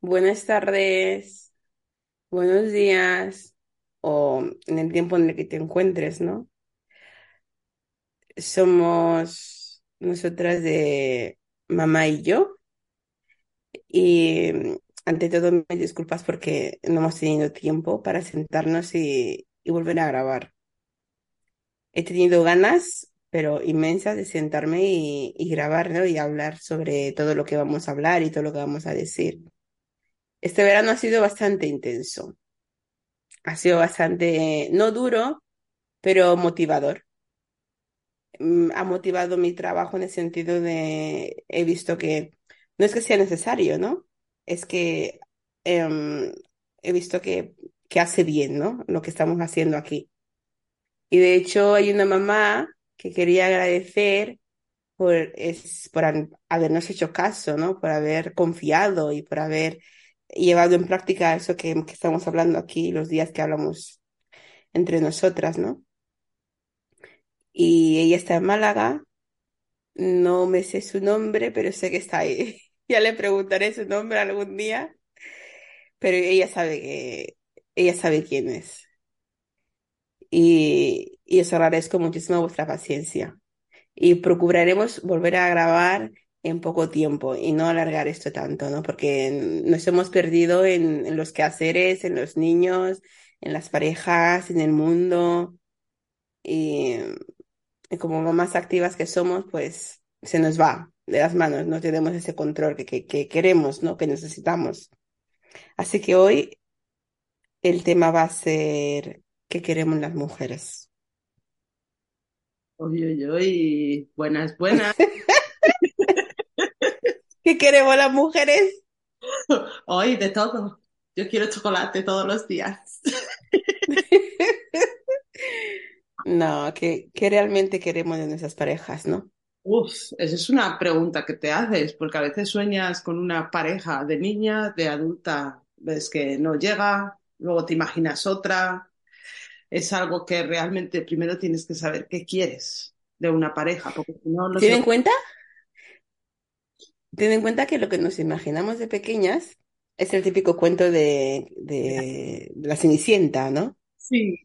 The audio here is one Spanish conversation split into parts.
Buenas tardes, buenos días o en el tiempo en el que te encuentres, ¿no? Somos nosotras de mamá y yo y ante todo me disculpas porque no hemos tenido tiempo para sentarnos y, y volver a grabar. He tenido ganas, pero inmensas, de sentarme y, y grabar, ¿no? Y hablar sobre todo lo que vamos a hablar y todo lo que vamos a decir. Este verano ha sido bastante intenso. Ha sido bastante, no duro, pero motivador. Mm, Ha motivado mi trabajo en el sentido de, he visto que no es que sea necesario, ¿no? Es que em, he visto que, que hace bien, ¿no? Lo que estamos haciendo aquí. Y de hecho hay una mamá que quería agradecer por, es, por habernos hecho caso, ¿no? Por haber confiado y por haber llevado en práctica eso que, estamos hablando aquí los días que hablamos entre nosotras, ¿no? Y ella está en Málaga, no me sé su nombre, pero sé que está ahí. Ya le preguntaré su nombre algún día, pero ella sabe que, ella sabe quién es. Y, y os agradezco muchísimo vuestra paciencia. Y procuraremos volver a grabar en poco tiempo y no alargar esto tanto, ¿no? Porque nos hemos perdido en, en los quehaceres, en los niños, en las parejas, en el mundo. Y, y como mamás activas que somos, pues se nos va de las manos, no tenemos ese control que, que, que queremos, ¿no? Que necesitamos. Así que hoy el tema va a ser ¿qué queremos las mujeres? Uy, uy, uy, buenas, buenas. ¿Qué queremos las mujeres? Hoy de todo. Yo quiero chocolate todos los días. No, ¿qué, qué realmente queremos de nuestras parejas, no? Uf, esa es una pregunta que te haces, porque a veces sueñas con una pareja de niña, de adulta, ves que no llega, luego te imaginas otra. Es algo que realmente primero tienes que saber qué quieres de una pareja, porque si no, no Ten en cuenta, ten en cuenta que lo que nos imaginamos de pequeñas es el típico cuento de, de, de la Cenicienta, ¿no? Sí,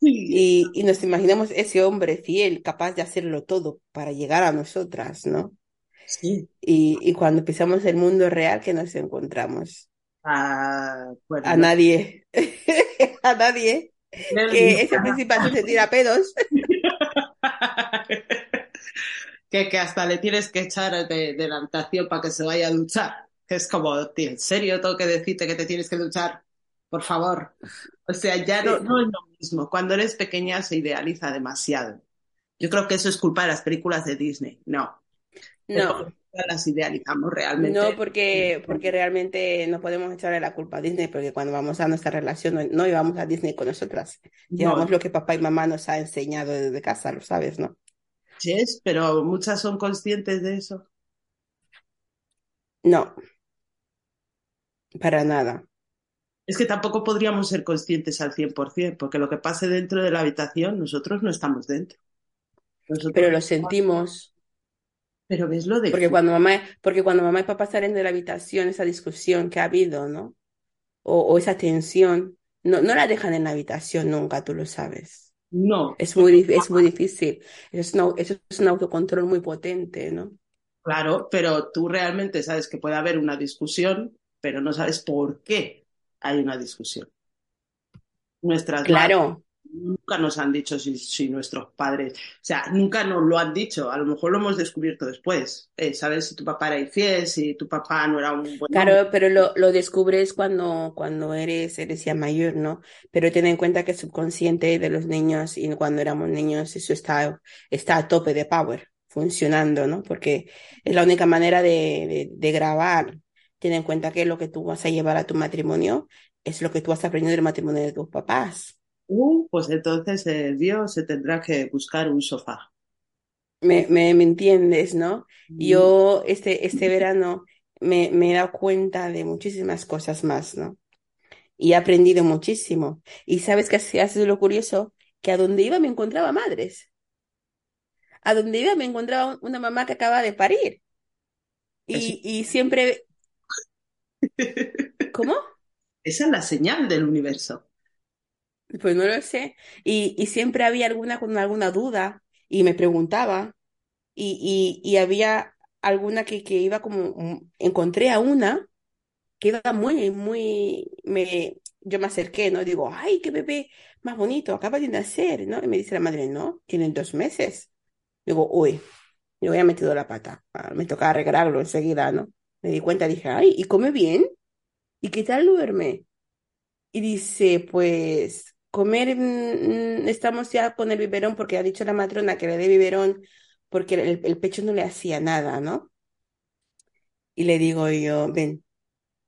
sí, Y, y nos imaginamos ese hombre fiel, capaz de hacerlo todo para llegar a nosotras, ¿no? sí. Y, y cuando pisamos el mundo real, ¿qué nos encontramos? Ah, bueno, A no. nadie, a nadie, que ese principal se tira pedos. que, que hasta le tienes que echar de, de la habitación para que se vaya a duchar. Que es como, tío, ¿en serio tengo que decirte que te tienes que duchar? Por favor. O sea, ya no, no es lo mismo. Cuando eres pequeña se idealiza demasiado. Yo creo que eso es culpa de las películas de Disney. No, no, las idealizamos no realmente. porque, porque realmente no podemos echarle la culpa a Disney, porque cuando vamos a nuestra relación no, no llevamos a Disney con nosotras, llevamos No, lo que papá y mamá nos ha enseñado desde casa, lo sabes, ¿no? Yes, pero muchas son conscientes de eso. No, para nada. Es que tampoco podríamos ser conscientes al 100%, porque lo que pase dentro de la habitación, nosotros no estamos dentro. Pero lo sentimos, pero ves lo de porque cuando mamá, porque cuando mamá y papá salen de la habitación, esa discusión que ha habido, ¿no? O, o esa tensión, no, no la dejan en la habitación nunca, tú lo sabes. No, Es muy, es muy difícil. Es una- es un autocontrol muy potente, ¿no? claro, pero tú realmente sabes que puede haber una discusión, pero no sabes por qué hay una discusión. Nuestras Claro, nunca nos han dicho si, si nuestros padres, o sea, nunca nos lo han dicho, a lo mejor lo hemos descubierto después. Eh, sabes si tu papá era infiel, si tu papá no era un buen hombre. claro, pero lo, lo descubres cuando, cuando eres, eres ya mayor, ¿no? Pero ten en cuenta que el subconsciente de los niños y cuando éramos niños, eso está, está a tope de power, funcionando, ¿no? Porque es la única manera de, de, de grabar. Ten en cuenta que lo que tú vas a llevar a tu matrimonio es lo que tú has aprendido del matrimonio de tus papás. Uh, pues entonces eh, Dios se tendrá que buscar un sofá. Me, me, me entiendes, ¿no? Mm, Yo este, este verano me, me he dado cuenta de muchísimas cosas más, ¿no? Y he aprendido muchísimo. Y sabes que ha sido lo curioso, que a donde iba me encontraba madres. A donde iba me encontraba una mamá que acaba de parir. Y, y siempre, ¿Cómo? Esa es la señal del universo. Pues no lo sé. Y, y siempre había alguna con alguna duda y me preguntaba y, y, y había alguna que, que iba como, mm, encontré a una que iba muy, muy, me, yo me acerqué, ¿no? Digo, ay, qué bebé más bonito, acaba de nacer, ¿no? Y me dice la madre, no, tienen dos meses. Digo, uy, yo había metido la pata, Ah, me tocaba arreglarlo enseguida, ¿no? Me di cuenta, dije, ay, ¿y come bien? ¿Y qué tal duerme? Y dice, pues comer, mm, mm, estamos ya con el biberón porque ha dicho la matrona que le dé biberón porque el, pecho no le hacía nada, ¿no? Y le digo yo, ven,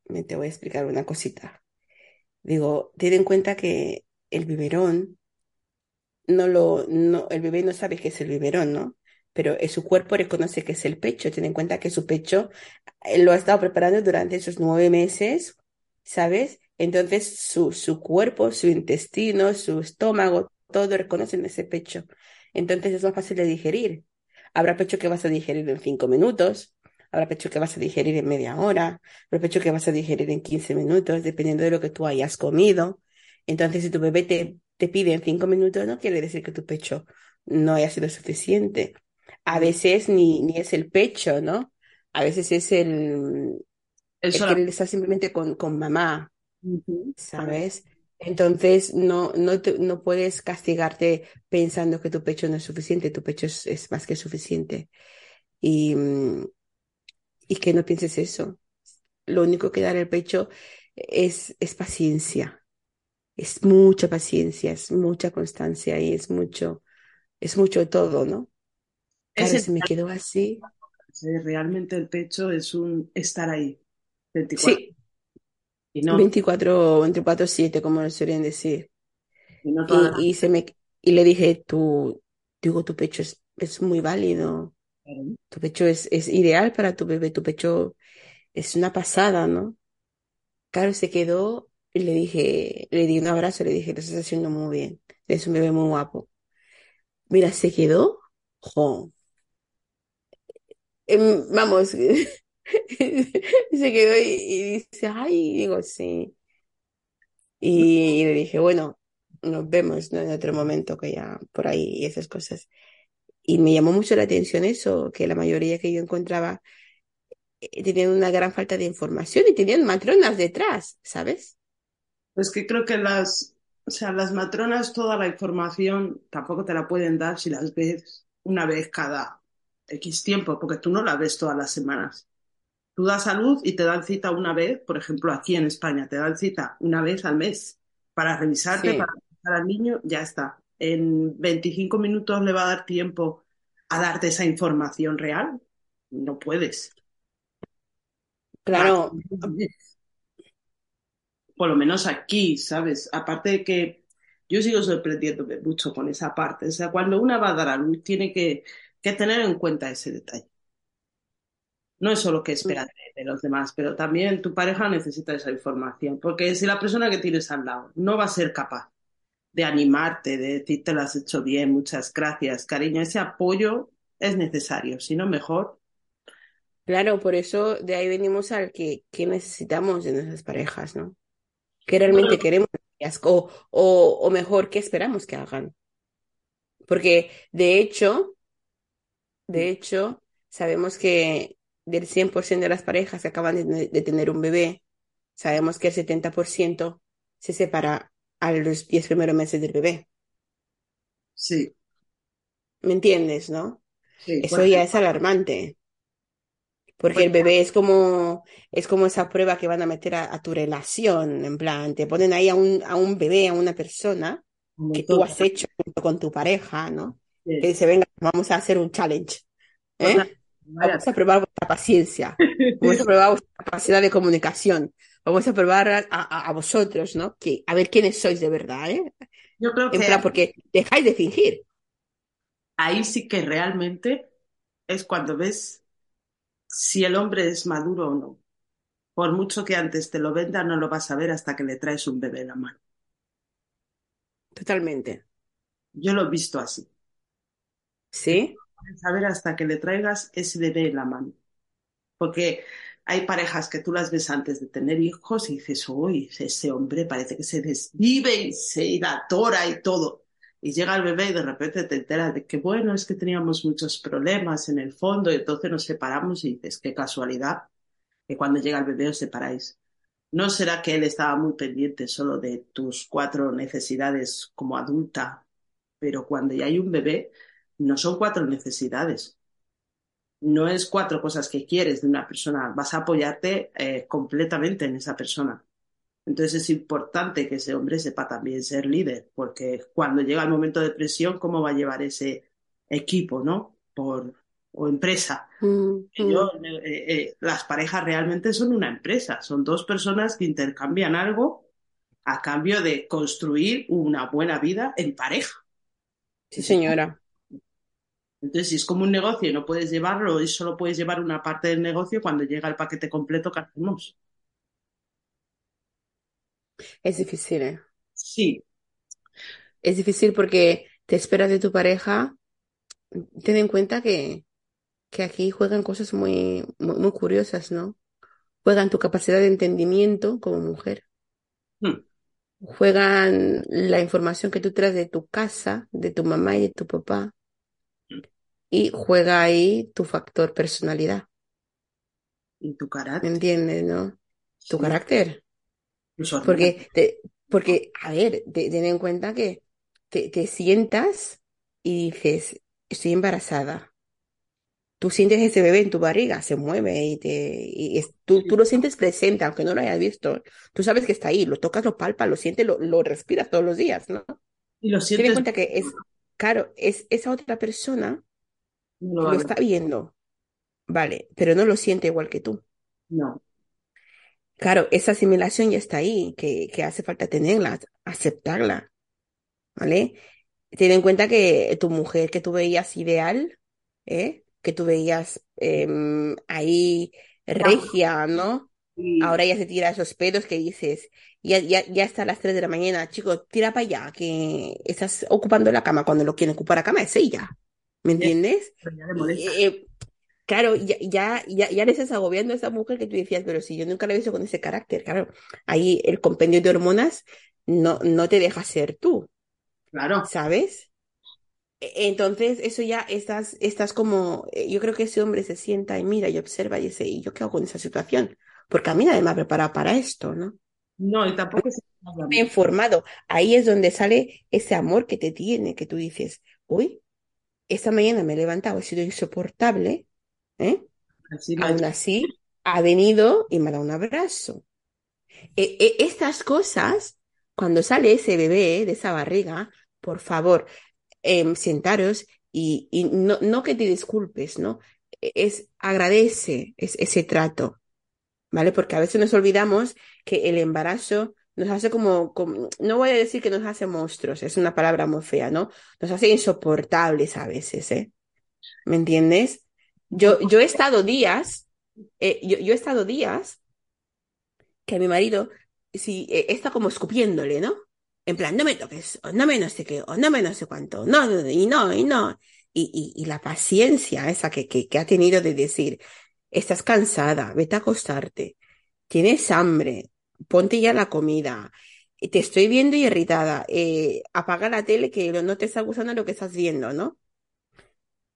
ven, te voy a explicar una cosita. Digo, ten en cuenta que el biberón no lo, no, el bebé no sabe qué es el biberón, ¿no? Pero su cuerpo reconoce que es el pecho. Ten en cuenta que su pecho eh, lo ha estado preparando durante esos nueve meses, ¿sabes? Entonces su, su cuerpo, su intestino, su estómago, todo reconocen ese pecho. Entonces es más fácil de digerir. Habrá pecho que vas a digerir en cinco minutos, habrá pecho que vas a digerir en media hora, habrá pecho que vas a digerir en 15 minutos, dependiendo de lo que tú hayas comido. Entonces, si tu bebé te, te pide en cinco minutos, no quiere decir que tu pecho no haya sido suficiente. A veces ni, ni es el pecho, ¿no? A veces es el, El el querer estar simplemente con, con mamá, Ujú. ¿sabes? Entonces no, no, te- no puedes castigarte pensando que tu pecho no es suficiente, tu pecho es, es más que suficiente. Y, mm, y que no pienses eso. Lo único que da el pecho es, es paciencia, es mucha paciencia, es mucha constancia y es mucho, es mucho todo, ¿no? Claro, Ese, se me quedó así. realmente el pecho es un estar ahí, 24. Sí, Y no, 24, 24/7, como lo suelen decir. y no Y, y, se me, y le dije, tu, digo, tu pecho es, es muy válido, tu pecho es, es ideal para tu bebé, tu pecho es una pasada, ¿no? Claro, se quedó y le dije, le di un abrazo, le dije, lo estás haciendo muy bien, es un bebé muy guapo. Mira, se quedó, jo, em, vamos, se quedó y, dice, ay, digo, sí. Y, le dije, bueno, nos vemos, ¿no? En otro momento que ya por ahí y esas cosas. Y me llamó mucho la atención eso, que la mayoría que yo encontraba eh, tenían una gran falta de información y tenían matronas detrás, ¿sabes? Es que creo que las, o sea, las matronas toda la información tampoco te la pueden dar si las ves una vez cada X tiempo, porque tú no la ves todas las semanas. Tú das a luz y te dan cita una vez, por ejemplo, aquí en España, te dan cita una vez al mes para revisarte, para revisar al niño, ya está. En 25 minutos le va a dar tiempo a darte esa información real. No puedes. Claro, Por lo menos aquí, ¿sabes? Aparte de que yo sigo sorprendiéndome mucho con esa parte. O sea, cuando una va a dar a luz, tiene que, que tener en cuenta ese detalle. No es solo que esperar de, los demás, pero también tu pareja necesita esa información. Porque si la persona que tienes al lado no va a ser capaz de animarte, de decirte lo has hecho bien, muchas gracias, cariño, ese apoyo es necesario. Si no, mejor. claro, por eso de ahí venimos al que, que necesitamos de nuestras parejas, ¿no? ¿Qué realmente queremos o, o, o mejor, ¿qué esperamos que hagan? Porque de hecho, de hecho, sabemos que del 100% de las parejas que acaban de, de tener un bebé, sabemos que el 70% se separa a los 10 primeros meses del bebé. Sí, ¿Me entiendes, no? sí. Eso ya es alarmante, porque el bebé es como, es como esa prueba que van a meter a, a tu relación, en plan, te ponen ahí a un, a un bebé, a una persona que tú has hecho junto con tu pareja, ¿no? Que dice, venga, vamos a hacer un challenge. ¿eh? Vamos a probar vuestra paciencia, vamos a probar vuestra capacidad de comunicación, vamos a probar a, a- a vosotros, ¿no? Que, a ver quiénes sois de verdad, ¿eh? Yo creo En que plan, porque dejáis de fingir. ahí sí que realmente es cuando ves si el hombre es maduro o no. Por mucho que antes te lo venda, no lo vas a ver hasta que le traes un bebé en la mano. Totalmente. Yo lo he visto así. ¿Sí? Saber hasta que le traigas ese bebé en la mano. Porque hay parejas que tú las ves antes de tener hijos y dices, uy, ese hombre parece que se desvive y se atora y todo. Y llega el bebé y de repente te enteras de que, bueno, es que teníamos muchos problemas en el fondo y entonces nos separamos y dices, qué casualidad que cuando llega el bebé os separáis. ¿No será que él estaba muy pendiente solo de tus cuatro necesidades como adulta? Pero cuando ya hay un bebé, no son cuatro necesidades. No es cuatro cosas que quieres de una persona. Vas a apoyarte eh, completamente en esa persona. Entonces es importante que ese hombre sepa también ser líder, porque cuando llega el momento de presión, ¿cómo va a llevar ese equipo, ¿no? Por, o empresa. Mm, Yo, mm. eh, eh, las parejas realmente son una empresa, son dos personas que intercambian algo a cambio de construir una buena vida en pareja. Sí, señora. Entonces, si es como un negocio y no puedes llevarlo y solo puedes llevar una parte del negocio, cuando llega el paquete completo, ¿qué hacemos? Es difícil, ¿eh? Sí, Es difícil porque te esperas de tu pareja. Ten en cuenta que, que aquí juegan cosas muy, muy, muy curiosas, ¿no? Juegan tu capacidad de entendimiento como mujer. Hmm. Juegan la información que tú traes de tu casa, de tu mamá y de tu papá. Y juega ahí tu factor personalidad. y tu ¿Me carácter. entiendes, no? Tu Sí, carácter. Porque, te- porque, a ver, te- ten en cuenta que te, te sientas y dices, estoy embarazada. Tú sientes ese bebé en tu barriga, se mueve y te, y es- tú, tú lo sientes presente, aunque no lo hayas visto. Tú sabes que está ahí, lo tocas, lo palpas, lo sientes, lo, lo respiras todos los días, ¿no? Y lo Ten en sientes, cuenta que es, claro, es esa otra persona no lo está viendo, vale, pero no lo siente igual que tú. No, Claro, esa asimilación ya está ahí, que, que hace falta tenerla, aceptarla, ¿vale? Ten en cuenta que tu mujer que tú veías ideal, ¿eh? Que tú veías em, ahí regia, ¿no? Ahora ya se tira esos pedos que dices, ya, ya, ya está a las 3 de la mañana, chico, tira para allá, que estás ocupando la cama, cuando lo quiere ocupar la cama es ella, ¿me entiendes? eh, claro, ya, ya, ya, ya le estás agobiando a esa mujer que tú decías, pero si yo nunca la he visto con ese carácter, claro, ahí el compendio de hormonas no, no te deja ser tú, Claro, ¿sabes? E- Entonces, eso ya estás, estás como, eh, yo creo que ese hombre se sienta y mira y observa y dice, ¿y yo qué hago con esa situación? Porque a mí nadie me ha preparado para esto, ¿no? no, y tampoco se Me he informado. Ahí es donde sale ese amor que te tiene, que tú dices, uy, esta mañana me he levantado, he sido insoportable, ¿eh? así Aún así, ha venido y me ha dado un abrazo. E- e- estas cosas, cuando sale ese bebé de esa barriga, por favor, em, sentaros y, y no, no que te disculpes, ¿no? E- Es agradece es- ese trato, ¿vale? Porque a veces nos olvidamos que el embarazo nos hace como, no voy a decir que nos hace monstruos, es una palabra muy fea, ¿no? Nos hace insoportables a veces, ¿eh? ¿Me entiendes? Yo, yo he estado días, eh, yo, yo he estado días que mi marido, si eh, está como escupiéndole, ¿no? En plan, no me toques, o no me no sé qué, o no me no sé cuánto, no, no, y no, y no. Y, la paciencia esa que ha tenido de decir, estás cansada, vete a acostarte, tienes hambre, ponte ya la comida, te estoy viendo irritada, eh, apaga la tele que no te está gustando lo que estás viendo, ¿no?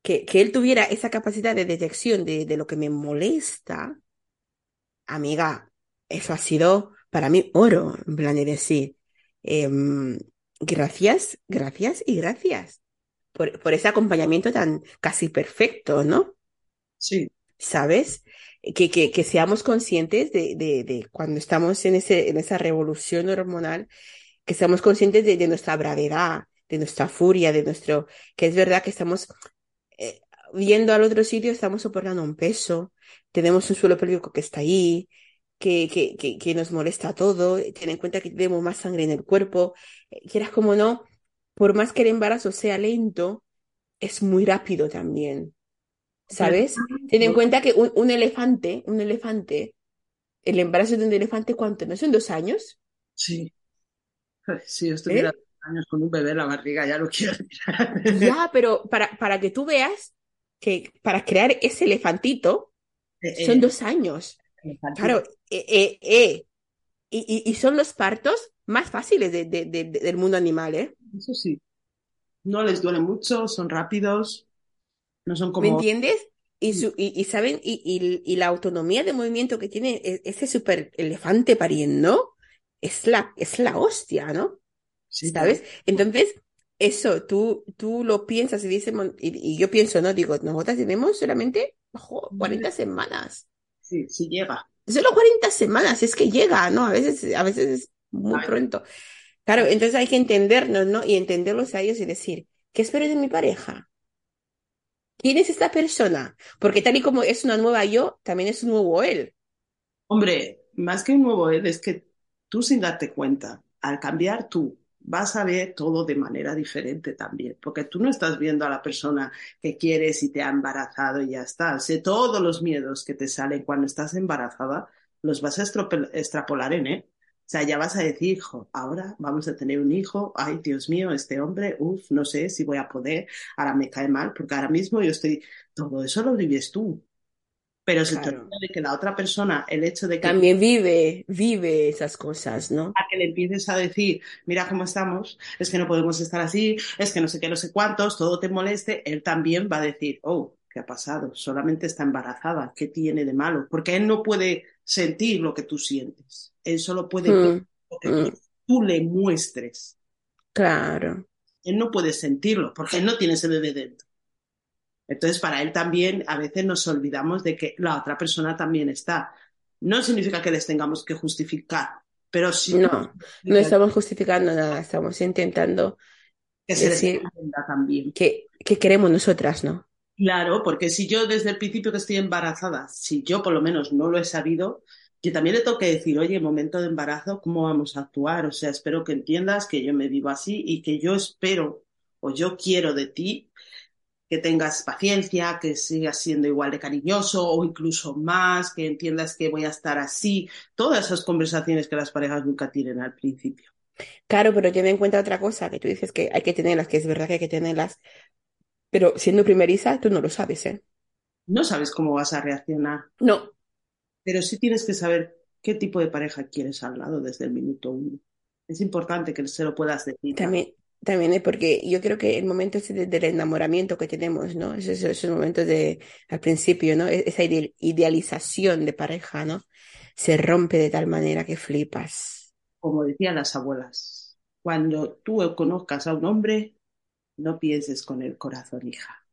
Que, que él tuviera esa capacidad de detección de, de lo que me molesta, amiga, eso ha sido para mí oro, en plan de decir, em, gracias, gracias y gracias por, por ese acompañamiento tan casi perfecto, ¿no? Sí, ¿Sabes? Que, que, seamos conscientes de, de, cuando estamos en ese, en esa revolución hormonal, que seamos conscientes de, nuestra bravedad, de nuestra furia, de nuestro, que es verdad que estamos eh, viendo al otro sitio, estamos soportando un peso, tenemos un suelo pélvico que está ahí, que, que, que, que nos molesta todo, ten en cuenta que tenemos más sangre en el cuerpo, eh, quieras como no, por más que el embarazo sea lento, es muy rápido también, ¿sabes? Ten en cuenta que un, un elefante, un elefante, el embarazo de un elefante, ¿cuánto? ¿No son dos años? sí. Si yo estuviera ¿Eh? dos años con un bebé en la barriga, ya lo quiero tirar. Ya, pero para, para que tú veas que para crear ese elefantito Eh, son eh, dos años. Claro, eh. Y, y, y, son los partos más fáciles de, de, de, del mundo animal, ¿eh? Eso sí. No les duele mucho, son rápidos, no son como... ¿Me entiendes? Y, su, y, y saben, y, y, la autonomía de movimiento que tiene e, ese super elefante pariendo es la, es la hostia, ¿no? Sí, ¿Sabes? Claro. Entonces, eso, tú, tú lo piensas y dices, y, y, yo pienso, ¿no? Digo, nosotras tenemos solamente ojo, 40 semanas. Sí, sí llega. Solo 40 semanas, es que llega, ¿no? A veces, a veces es muy Ay. pronto. Claro, entonces hay que entendernos, ¿no? Y entenderlos a ellos y decir, ¿qué espero de mi pareja? ¿Quién es esta persona? Porque tal y como es una nueva yo, también es un nuevo él. Hombre, más que un nuevo él, es que tú sin darte cuenta, al cambiar tú, vas a ver todo de manera diferente también, porque tú no estás viendo a la persona que quieres y te ha embarazado y ya está. Todos los miedos que te salen cuando estás embarazada, los vas a extrapolar en él. O sea, ya vas a decir, hijo, ahora vamos a tener un hijo, ay, Dios mío, este hombre, uff, no sé si voy a poder, ahora me cae mal, porque ahora mismo yo estoy, todo eso lo vives tú. Pero se claro. trata de que la otra persona, el hecho de que... También vive, vive esas cosas, ¿no? A que le empieces a decir, mira cómo estamos, es que no podemos estar así, es que no sé qué, no sé cuántos, todo te moleste, él también va a decir, oh, ¿qué ha pasado? Solamente está embarazada, ¿qué tiene de malo? Porque él no puede sentir lo que tú sientes, él solo puede Mm, ver lo que mm, tú, le muestres. claro, Él no puede sentirlo, porque él no tiene ese bebé dentro. Entonces, para él también, a veces nos olvidamos de que la otra persona también está. No significa que les tengamos que justificar, pero sí no, no estamos justificando nada, estamos intentando que se decir también. que, que queremos nosotras, ¿no? Claro, porque si yo desde el principio que estoy embarazada, si yo por lo menos no lo he sabido, yo también le tengo que decir, oye, en momento de embarazo, ¿cómo vamos a actuar? O sea, espero que entiendas que yo me vivo así y que yo espero o yo quiero de ti que tengas paciencia, que sigas siendo igual de cariñoso o incluso más, que entiendas que voy a estar así. Todas esas conversaciones que las parejas nunca tienen al principio. Claro, pero ten en cuenta otra cosa, que tú dices que hay que tenerlas, que es verdad que hay que tenerlas, pero siendo primeriza, tú no lo sabes, ¿eh? No sabes cómo vas a reaccionar, No, pero sí tienes que saber qué tipo de pareja quieres al lado desde el minuto uno. Es importante que se lo puedas decir. también, también es porque yo creo que el momento ese de- del enamoramiento que tenemos, ¿no? Esos, esos momentos de, al principio, ¿no? E- Esa ide- idealización de pareja, ¿no? Se rompe de tal manera que flipas. Como decían las abuelas, cuando tú conozcas a un hombre, no pienses con el corazón, hija.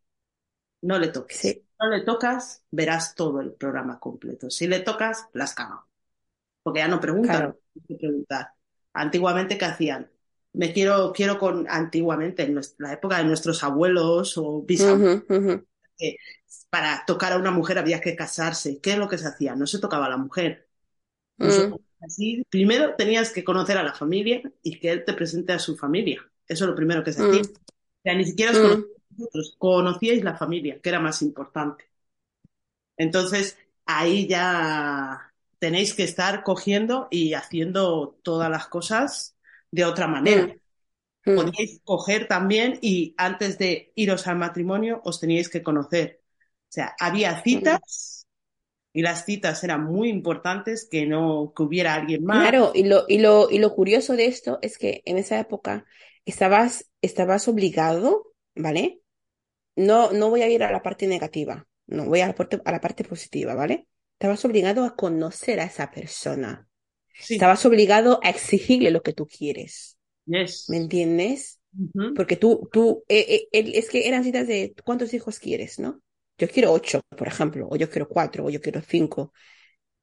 No le toques. Sí, No le tocas, verás todo el programa completo. Si le tocas, las cago. Porque ya no preguntan, claro. no preguntar. Antiguamente, ¿qué hacían? Me quiero, quiero con, antiguamente, en nuestra- la época de nuestros abuelos o bisabuelos, para tocar a una mujer había que casarse. ¿Qué es lo que se hacía? No se tocaba a la mujer. Se mm, así. Primero tenías que conocer a la familia y que él te presente a su familia. Eso es lo primero que se hacía. O sea, ni siquiera os mm, conocíais vosotros, conocíais la familia, que era más importante. Entonces, ahí ya tenéis que estar cogiendo y haciendo todas las cosas de otra manera. mm, mm, Podíais coger también y antes de iros al matrimonio os teníais que conocer. O sea, había mm. citas y las citas eran muy importantes, que no, que hubiera alguien más. Claro, y lo, y lo, y lo curioso de esto es que en esa época estabas, estabas obligado, ¿vale? No, no voy a ir a la parte negativa, no voy a la parte, a la parte positiva, ¿vale? Estabas obligado a conocer a esa persona. Sí, Estabas obligado a exigirle lo que tú quieres. ¿Me entiendes? Porque tú, tú, eh, eh, es que eran citas de cuántos hijos quieres, ¿no? Yo quiero ocho, por ejemplo, o yo quiero cuatro, o yo quiero cinco.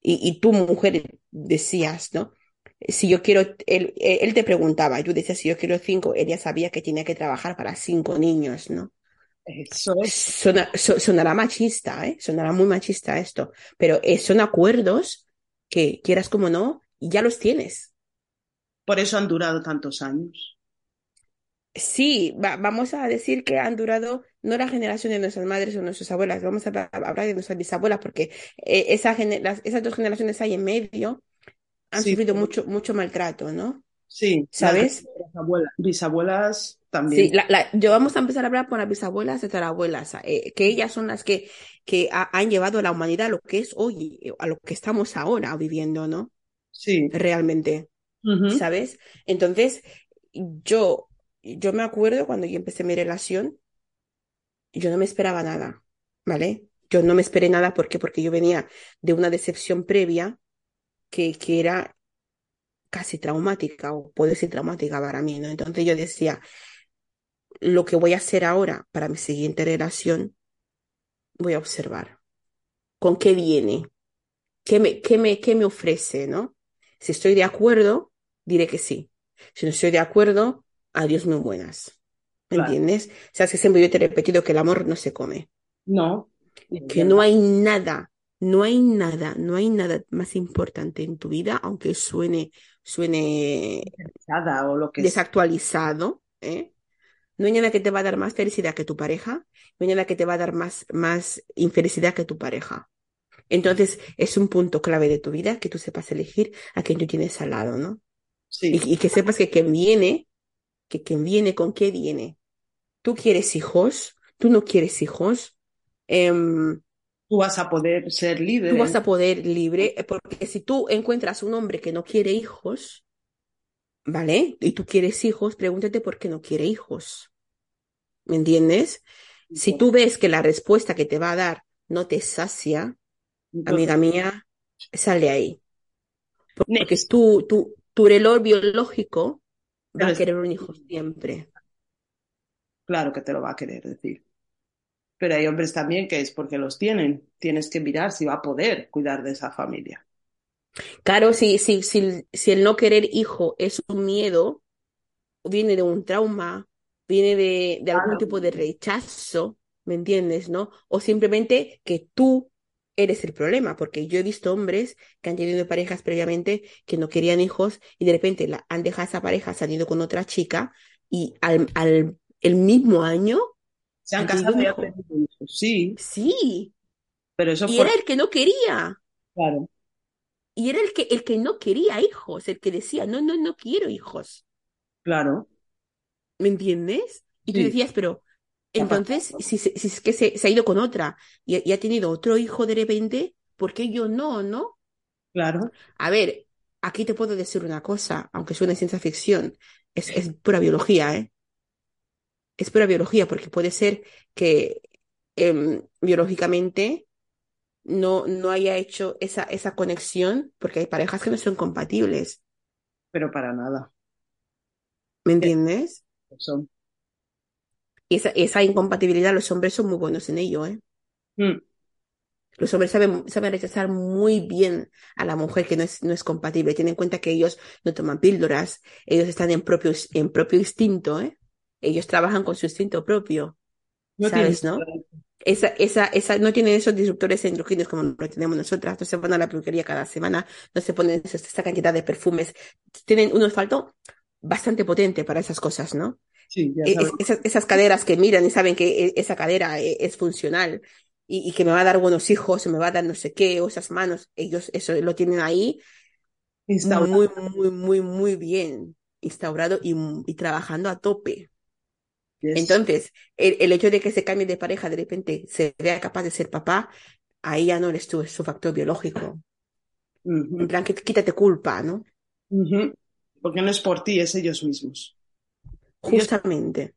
Y, y tú, mujer, decías, ¿no? Si yo quiero, él, él él te preguntaba, y tú decías, si yo quiero cinco, ella sabía que tenía que trabajar para cinco niños, ¿no? Eso es. Sona- so- sonará machista, ¿eh? Sonará muy machista esto, pero eh, son acuerdos que, quieras como no, ya los tienes. Por eso han durado tantos años. Sí, va- vamos a decir que han durado no la generación de nuestras madres o nuestras abuelas, vamos a hablar, de nuestras bisabuelas, porque eh, esa esas dos generaciones ahí en medio han Sí, sufrido mucho, mucho maltrato, ¿no? sí, las ¿Sabes? nuestras abuelas, bisabuelas también. Sí, la, la- yo vamos a empezar a hablar por las bisabuelas y tatarabuelas, eh, que ellas son las que, que ha- han llevado a la humanidad a lo que es hoy, eh, a lo que estamos ahora viviendo, ¿no? Sí. Realmente. ¿sabes? Entonces, yo, yo me acuerdo cuando yo empecé mi relación, yo no me esperaba nada, ¿vale? Yo no me esperé nada, ¿por qué? Porque yo venía de una decepción previa que, que era casi traumática, o puede ser traumática para mí, ¿no? Entonces yo decía, lo que voy a hacer ahora para mi siguiente relación, voy a observar. ¿Con qué viene? ¿Qué me, qué me, qué me ofrece, no? Si estoy de acuerdo, diré que sí. Si no estoy de acuerdo, adiós muy buenas. ¿Me Claro. entiendes? Sabes que siempre yo te he repetido que el amor no se come. No. Que no hay nada, no hay nada, no hay nada más importante en tu vida, aunque suene, suene o lo que desactualizado, ¿eh? No hay nada que te va a dar más felicidad que tu pareja, no hay nada que te va a dar más, más infelicidad que tu pareja. Entonces, es un punto clave de tu vida que tú sepas elegir a quien tú tienes al lado, ¿no? Sí. Y, y que sepas que quien viene, que quien viene, ¿con qué viene? ¿Tú quieres hijos? ¿Tú no quieres hijos? Em, Tú vas a poder ser libre. tú vas a poder libre, eh, porque si tú encuentras un hombre que no quiere hijos, ¿vale? Y tú quieres hijos, pregúntate por qué no quiere hijos. ¿Me entiendes? Si tú ves que la respuesta que te va a dar no te sacia, Entonces, amiga mía, sale ahí. Porque next. tu, tu, tu reloj biológico va a querer un hijo siempre. Claro que te lo va a querer decir. Pero hay hombres también que es porque los tienen. Tienes que mirar si va a poder cuidar de esa familia. Claro, si, si, si, si el no querer hijo es un miedo, viene de un trauma, viene de, de algún Claro. tipo de rechazo, ¿me entiendes, no? O simplemente que tú eres el problema, porque yo he visto hombres que han tenido parejas previamente que no querían hijos y de repente la, han dejado a esa pareja saliendo con otra chica y al, al el mismo año, Se han ¿Han tenido casado y han hijo? tenido hijos. Sí, sí, pero eso y era el que no quería. Claro, Y era el que, el que no quería hijos, el que decía, no, no, no quiero hijos. claro. ¿Me entiendes? Y tú decías, pero ¿Qué ha entonces, si, si es que se, se ha ido con otra y, y ha tenido otro hijo de repente, ¿por qué yo no, no? Claro. A ver, aquí te puedo decir una cosa, aunque suene ciencia ficción, es, es pura biología, ¿eh? Es pura biología, porque puede ser que em, biológicamente no, no haya hecho esa, esa conexión, porque hay parejas que no son compatibles, Pero para nada. ¿me entiendes? Son. Y esa, esa incompatibilidad, los hombres son muy buenos en ello, ¿eh? Mm, Los hombres saben, saben rechazar muy bien a la mujer que no es, no es compatible. Tienen en cuenta que ellos no toman píldoras, ellos están en propio, en propio instinto, ¿eh? Ellos trabajan con su instinto propio, No ¿sabes, no? Esa, esa, esa, no tienen esos disruptores endocrinos como lo tenemos nosotras, no se van a la peluquería cada semana, no se ponen esa, cantidad de perfumes. Tienen un olfato bastante potente para esas cosas, ¿no? Sí, ya E- es- esas, esas caderas que miran y saben que e- esa cadera e- es funcional y, y que me va a dar buenos hijos, me va a dar no sé qué, o esas manos, ellos eso lo tienen ahí Instaurado. muy, muy, muy, muy bien instaurado y, y trabajando a tope. Yes. Entonces, el, el hecho de que se cambie de pareja de repente se vea capaz de ser papá, ahí ya no eres tú, es su factor biológico. En plan, que quítate culpa, ¿no? Porque no es por ti, es ellos mismos. Justamente.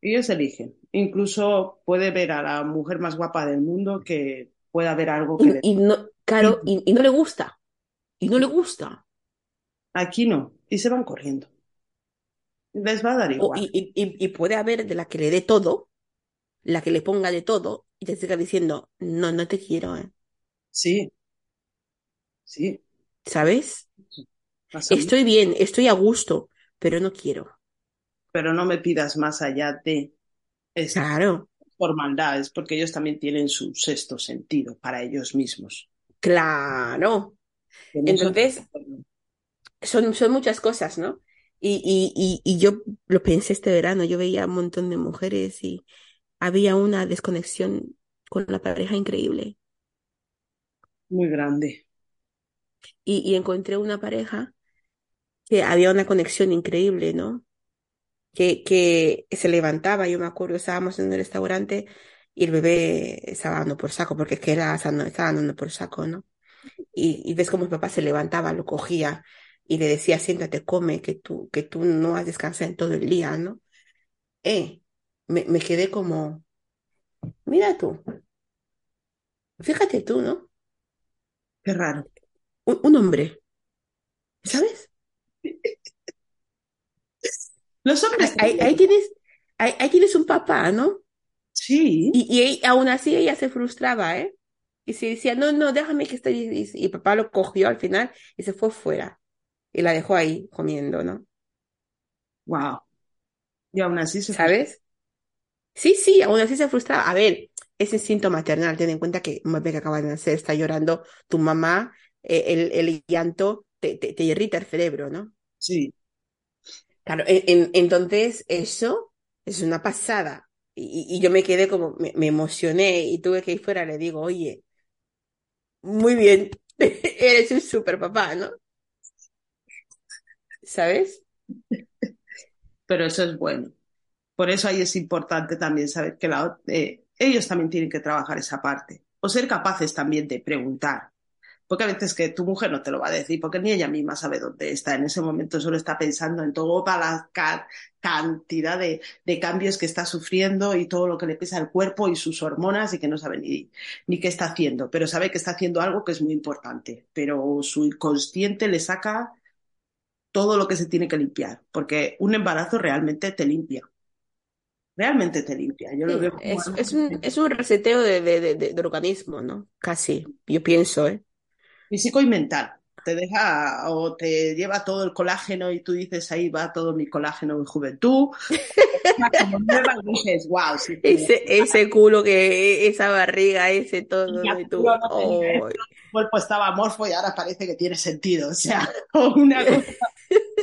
Ellos eligen. Incluso puede ver a la mujer más guapa del mundo que pueda ver algo que le- Y, y no, claro, y, y no le gusta. Y no le gusta. aquí no. Y se van corriendo. Les va a dar igual. y, y- y- y puede haber de la que le dé todo, la que le ponga de todo, y te siga diciendo, no, no te quiero, ¿eh? Sí. Sí. ¿Sabes? Mucho. Estoy bien, estoy a gusto, pero no quiero. Pero no me pidas más allá de es Claro, por maldad, es porque ellos también tienen su sexto sentido para ellos mismos. claro. Entonces, son, son muchas cosas, ¿no? Y, y, y, y yo lo pensé este verano, yo veía un montón de mujeres y había una desconexión con la pareja increíble. muy grande. Y, y encontré una pareja que había una conexión increíble, ¿no? que, que se levantaba, yo me acuerdo, estábamos en el restaurante y el bebé estaba dando por saco, porque es que era, estaba dando por saco, ¿no? Y, y ves cómo el papá se levantaba, lo cogía y le decía, siéntate, come, que tú, que tú no has descansado en todo el día, ¿no? Eh, me, me quedé como, mira tú, fíjate tú, ¿no? Qué raro. Un, un hombre, ¿sabes? Los hombres. Ahí, ahí tienes, ahí, ahí tienes un papá, ¿no? Sí. Y, y aún así ella se frustraba, ¿eh? Y se decía, no, no, déjame que esté. Y, y papá lo cogió al final y se fue fuera. Y la dejó ahí comiendo, ¿no? Wow. Y aún así se ¿Sabes? Sí, sí, aún así se frustraba. A ver, es instinto maternal. Ten en cuenta que un bebé que acaba de nacer está llorando, tu mamá, eh, el, el llanto te, te, te irrita el cerebro, ¿no? Sí. Claro, en- en- entonces eso es una pasada. Y, y- y yo me quedé como, me, me emocioné y tuve que ir fuera, le digo, oye, muy bien, eres un super papá, ¿no? ¿Sabes? Pero eso es bueno. Por eso ahí es importante también saber que eh, ellos también tienen que trabajar esa parte. O ser capaces también de preguntar. Porque a veces que tu mujer no te lo va a decir, porque ni ella misma sabe dónde está. En ese momento solo está pensando en toda la ca- cantidad de, cambios que está sufriendo y todo lo que le pesa al cuerpo y sus hormonas y que no sabe ni qué está haciendo. Pero sabe que está haciendo algo que es muy importante. Pero su inconsciente le saca todo lo que se tiene que limpiar. Porque un embarazo realmente te limpia. Realmente te limpia. Yo lo veo es, un, es un reseteo de, de, de- de- del organismo, ¿no? Casi, yo pienso, ¿eh? físico y mental. Te deja o te lleva todo el colágeno y tú dices, ahí va todo mi colágeno en juventud. Como nueva y dices, wow, sí, Ese, ese culo que, esa barriga, ese todo, Y tú. Cuerpo estaba amorfo y ahora parece que tiene sentido. O sea, o una cosa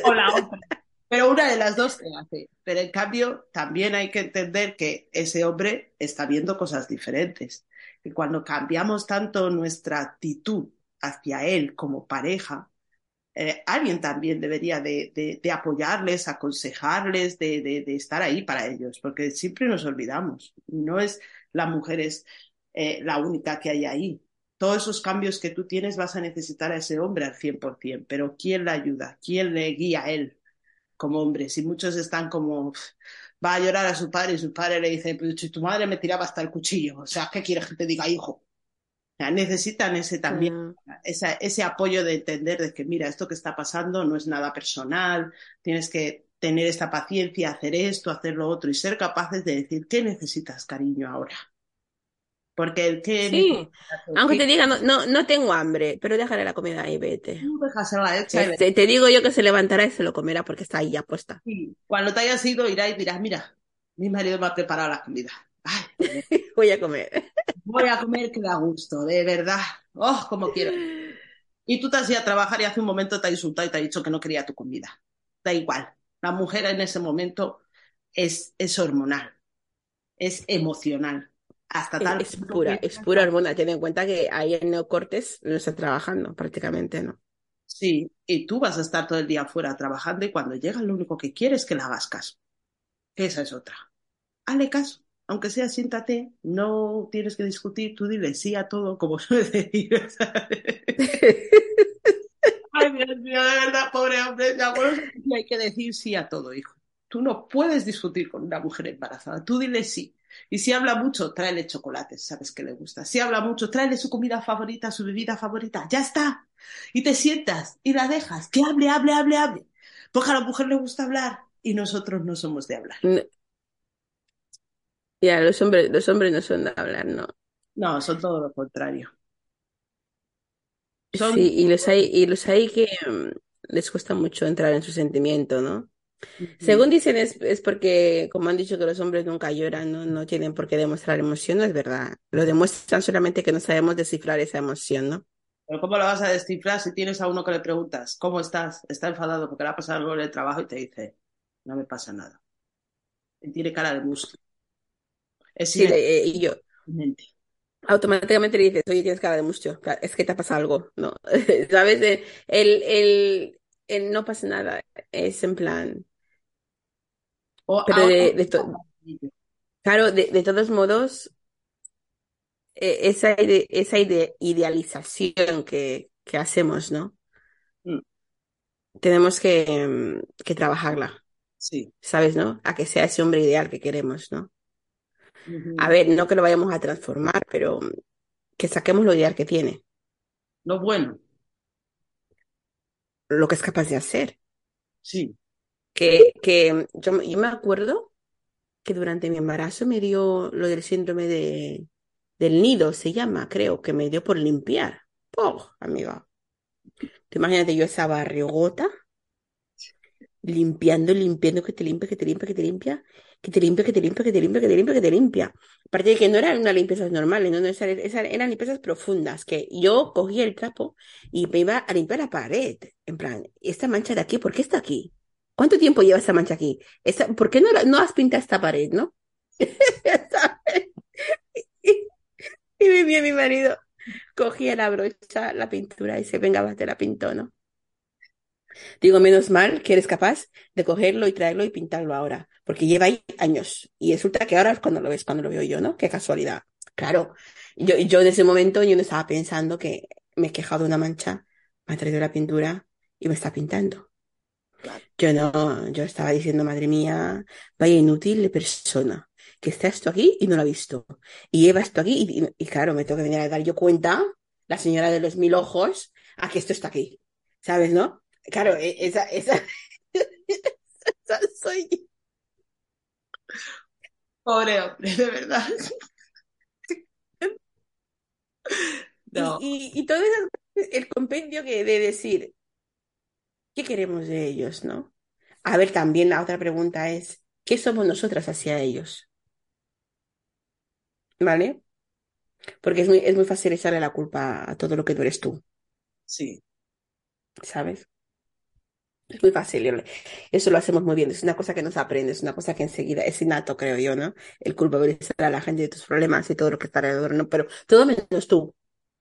o la otra. Pero una de las dos se hace. Pero en cambio, también hay que entender que ese hombre está viendo cosas diferentes. Y cuando cambiamos tanto nuestra actitud hacia él como pareja, eh, alguien también debería de, de- de apoyarles, aconsejarles, de, de- de estar ahí para ellos, porque siempre nos olvidamos. No es la mujer es eh, la única que hay ahí. Todos esos cambios que tú tienes vas a necesitar a ese hombre al 100%, pero ¿quién le ayuda? ¿Quién le guía a él como hombre? Si muchos están como, "Uf, va a llorar a su padre y su padre le dice, pues si tu madre me tiraba hasta el cuchillo, o sea, ¿qué quieres que te diga, hijo? Necesitan ese también esa- ese apoyo de entender de que, mira, esto que está pasando no es nada personal, tienes que tener esta paciencia, hacer esto, hacer lo otro y ser capaces de decir, ¿qué necesitas, cariño, ahora? Porque el que Sí, aunque te necesitas, diga, no, no, no tengo hambre, pero déjale la comida ahí, vete. dejas la Este, te digo yo que se levantará y se lo comerá porque está ahí ya puesta. cuando te hayas ido irás y dirás, mira, mi marido me ha preparado la comida. Ay, pues Voy a comer. voy a comer que da gusto, de verdad. Oh, como quiero. Y tú te has ido a trabajar y hace un momento te ha insultado y te ha dicho que no quería tu comida. Da igual. La mujer en ese momento es, es hormonal, es emocional. Hasta Es, tal es pura, es pura hormona. Ten en cuenta que ahí el neocortes no está trabajando prácticamente, ¿no? Sí, y tú vas a estar todo el día afuera trabajando y cuando llegas lo único que quieres es que le hagas caso. Esa es otra. Hazle caso. Aunque sea, siéntate, no tienes que discutir, tú dile sí a todo, como suele decir. Ay, Dios mío, de verdad, pobre hombre. Siempre decía, hay que decir sí a todo, hijo. Tú no puedes discutir con una mujer embarazada. Tú dile sí. Y si habla mucho, tráele chocolates, sabes que le gusta. Si habla mucho, tráele su comida favorita, su bebida favorita. Ya está. Y te sientas y la dejas. Que hable, hable, hable, hable. Porque a la mujer le gusta hablar y nosotros no somos de hablar. No, ya, los hombres, los hombres no son de hablar, ¿no? No, son todo lo contrario. Son, Sí, y los hay, y los hay que mm, les cuesta mucho entrar en su sentimiento, ¿no? Según dicen es, es porque, como han dicho que los hombres nunca lloran, ¿no? No tienen por qué demostrar emoción, no es verdad. Lo demuestran solamente que no sabemos descifrar esa emoción, ¿no? Pero ¿cómo lo vas a descifrar si tienes a uno que le preguntas, ¿cómo estás? Está enfadado porque le ha pasado algo en el trabajo y te dice, no me pasa nada. Y tiene cara de músculo. Es Sí, eh, y yo automáticamente le dices, oye, tienes cara de mucho, es que te pasa algo, ¿no? ¿Sabes? Eh, El, el, el no pasa nada es en plan, O Pero ahora de, de to- claro, de, de todos modos, eh, esa, ide- esa ide- idealización que, que hacemos, ¿no? Mm, Tenemos que, mm, que trabajarla, sí. ¿sabes, no? A que sea ese hombre ideal que queremos, ¿no? A ver, no que lo vayamos a transformar, pero que saquemos lo ideal que tiene, Lo bueno, lo que es capaz de hacer. sí. Que, que yo, yo me acuerdo que durante mi embarazo me dio lo del síndrome de, del nido, se llama, creo, que me dio por limpiar. ¡Poh, amiga! Tú imagínate yo esa barrigota limpiando, limpiando, que te limpia, que te limpia, que te limpia, que te limpia, que te limpia, que te limpia, que te limpia, que te limpia. Aparte de que no eran unas limpiezas normales, no, no, esas eran limpiezas profundas, que yo cogía el trapo y me iba a limpiar la pared. En plan, esta mancha de aquí, ¿por qué está aquí? ¿Cuánto tiempo lleva esta mancha aquí? ¿por qué no, no has pintado esta pared, no? Y, y venía mi marido, cogía la brocha, la pintura y se venga, va, te la pintó, ¿no? Digo, menos mal que eres capaz de cogerlo y traerlo y pintarlo ahora, porque lleva ahí años. Y resulta que ahora es cuando lo ves, cuando lo veo yo, ¿no? Qué casualidad. Claro, yo, yo en ese momento yo no estaba pensando que me he quejado de una mancha, me ha traído la pintura y me está pintando. Yo no, yo estaba diciendo, madre mía, vaya inútil de persona, que está esto aquí y no lo ha visto. Y lleva esto aquí y, y- y claro, me tengo que venir a dar yo cuenta, la señora de los mil ojos, a que esto está aquí. ¿Sabes, no? Claro, e- esa, esa, esa soy yo. Pobre hombre, de verdad. No, Y, y, y todo eso, el compendio que de decir, ¿qué queremos de ellos, no? A ver, también la otra pregunta es, ¿qué somos nosotras hacia ellos? ¿Vale? Porque es muy, es muy fácil echarle la culpa a todo lo que no eres tú, sí, ¿sabes? Es muy fácil. Eso lo hacemos muy bien. Es una cosa que nos aprende, es una cosa que enseguida es innato, creo yo, ¿no? El culpabilizar a la gente de tus problemas y todo lo que está alrededor, ¿no? Pero todo menos tú.